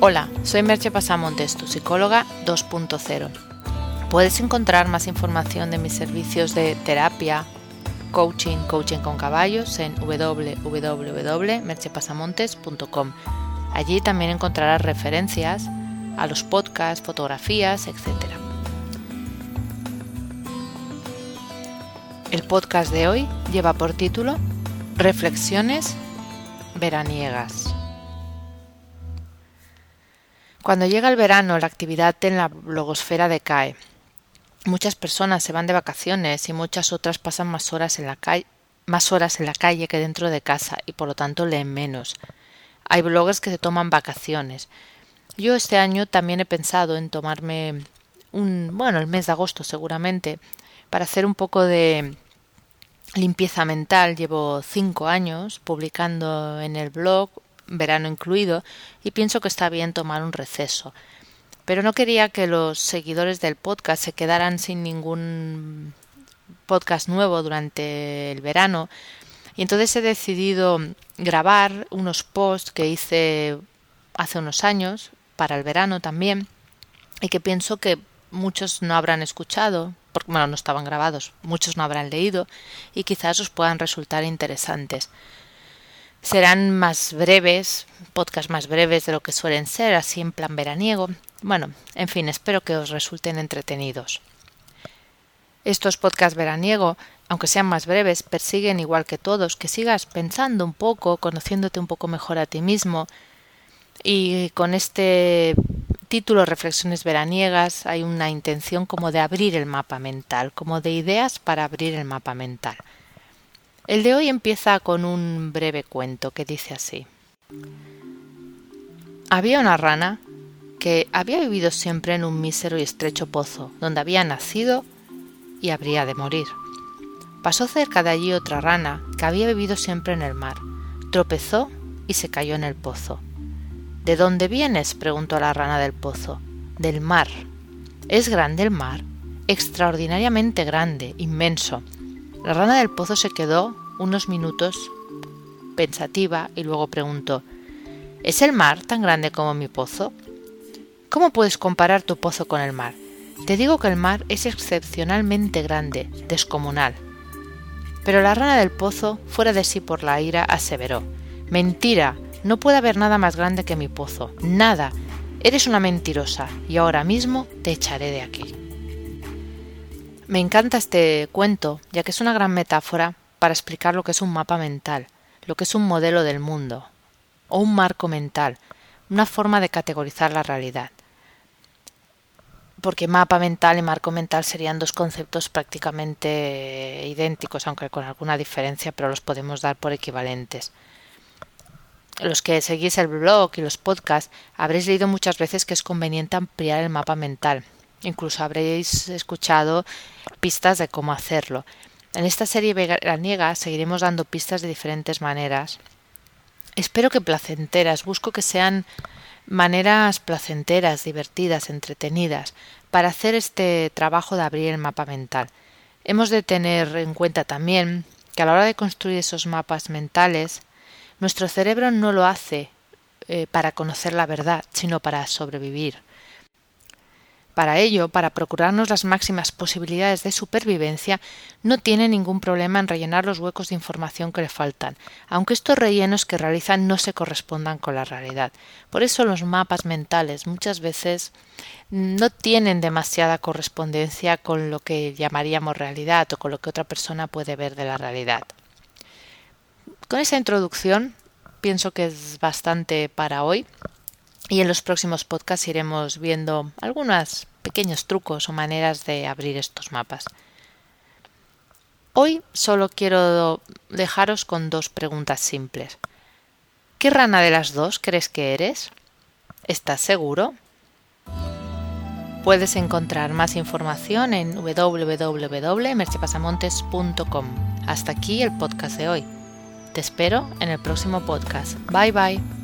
Hola, soy Merche Pasamontes, tu psicóloga 2.0. Puedes encontrar más información de mis servicios de terapia, coaching, coaching con caballos en www.merchepasamontes.com. Allí también encontrarás referencias a los podcasts, fotografías, etc. El podcast de hoy lleva por título Reflexiones veraniegas. Cuando llega el verano, la actividad en la blogosfera decae. Muchas personas se van de vacaciones y muchas otras pasan más horas en la calle más horas en la calle que dentro de casa y por lo tanto leen menos. Hay bloggers que se toman vacaciones. Yo este año también he pensado en tomarme un, bueno, el mes de agosto seguramente, para hacer un poco de limpieza mental. Llevo cinco años publicando en el blog verano incluido, y pienso que está bien tomar un receso. Pero no quería que los seguidores del podcast se quedaran sin ningún podcast nuevo durante el verano, y entonces he decidido grabar unos posts que hice hace unos años, para el verano también, y que pienso que muchos no habrán escuchado, porque bueno, no estaban grabados, muchos no habrán leído, y quizás os puedan resultar interesantes. Serán más breves, podcast más breves de lo que suelen ser, así en plan veraniego. Bueno, en fin, espero que os resulten entretenidos. Estos podcasts veraniego, aunque sean más breves, persiguen igual que todos que sigas pensando un poco, conociéndote un poco mejor a ti mismo. Y con este título Reflexiones veraniegas hay una intención como de abrir el mapa mental, como de ideas para abrir el mapa mental. El de hoy empieza con un breve cuento que dice así. Había una rana que había vivido siempre en un mísero y estrecho pozo, donde había nacido y habría de morir. Pasó cerca de allí otra rana que había vivido siempre en el mar. Tropezó y se cayó en el pozo. ¿De dónde vienes? preguntó la rana del pozo. Del mar. ¿Es grande el mar? Extraordinariamente grande, inmenso. La rana del pozo se quedó unos minutos pensativa y luego preguntó ¿Es el mar tan grande como mi pozo? ¿Cómo puedes comparar tu pozo con el mar? Te digo que el mar es excepcionalmente grande, descomunal. Pero la rana del pozo, fuera de sí por la ira, aseveró Mentira. No puede haber nada más grande que mi pozo. Nada. Eres una mentirosa y ahora mismo te echaré de aquí. Me encanta este cuento, ya que es una gran metáfora para explicar lo que es un mapa mental, lo que es un modelo del mundo, o un marco mental, una forma de categorizar la realidad. Porque mapa mental y marco mental serían dos conceptos prácticamente idénticos, aunque con alguna diferencia, pero los podemos dar por equivalentes. Los que seguís el blog y los podcasts habréis leído muchas veces que es conveniente ampliar el mapa mental, Incluso habréis escuchado pistas de cómo hacerlo. En esta serie veraniega seguiremos dando pistas de diferentes maneras. Espero que placenteras, busco que sean maneras placenteras, divertidas, entretenidas, para hacer este trabajo de abrir el mapa mental. Hemos de tener en cuenta también que a la hora de construir esos mapas mentales, nuestro cerebro no lo hace eh, para conocer la verdad, sino para sobrevivir. Para ello, para procurarnos las máximas posibilidades de supervivencia, no tiene ningún problema en rellenar los huecos de información que le faltan, aunque estos rellenos que realizan no se correspondan con la realidad. Por eso los mapas mentales muchas veces no tienen demasiada correspondencia con lo que llamaríamos realidad o con lo que otra persona puede ver de la realidad. Con esa introducción pienso que es bastante para hoy. Y en los próximos podcasts iremos viendo algunos pequeños trucos o maneras de abrir estos mapas. Hoy solo quiero dejaros con dos preguntas simples. ¿Qué rana de las dos crees que eres? ¿Estás seguro? Puedes encontrar más información en www.merchepasamontes.com. Hasta aquí el podcast de hoy. Te espero en el próximo podcast. Bye bye.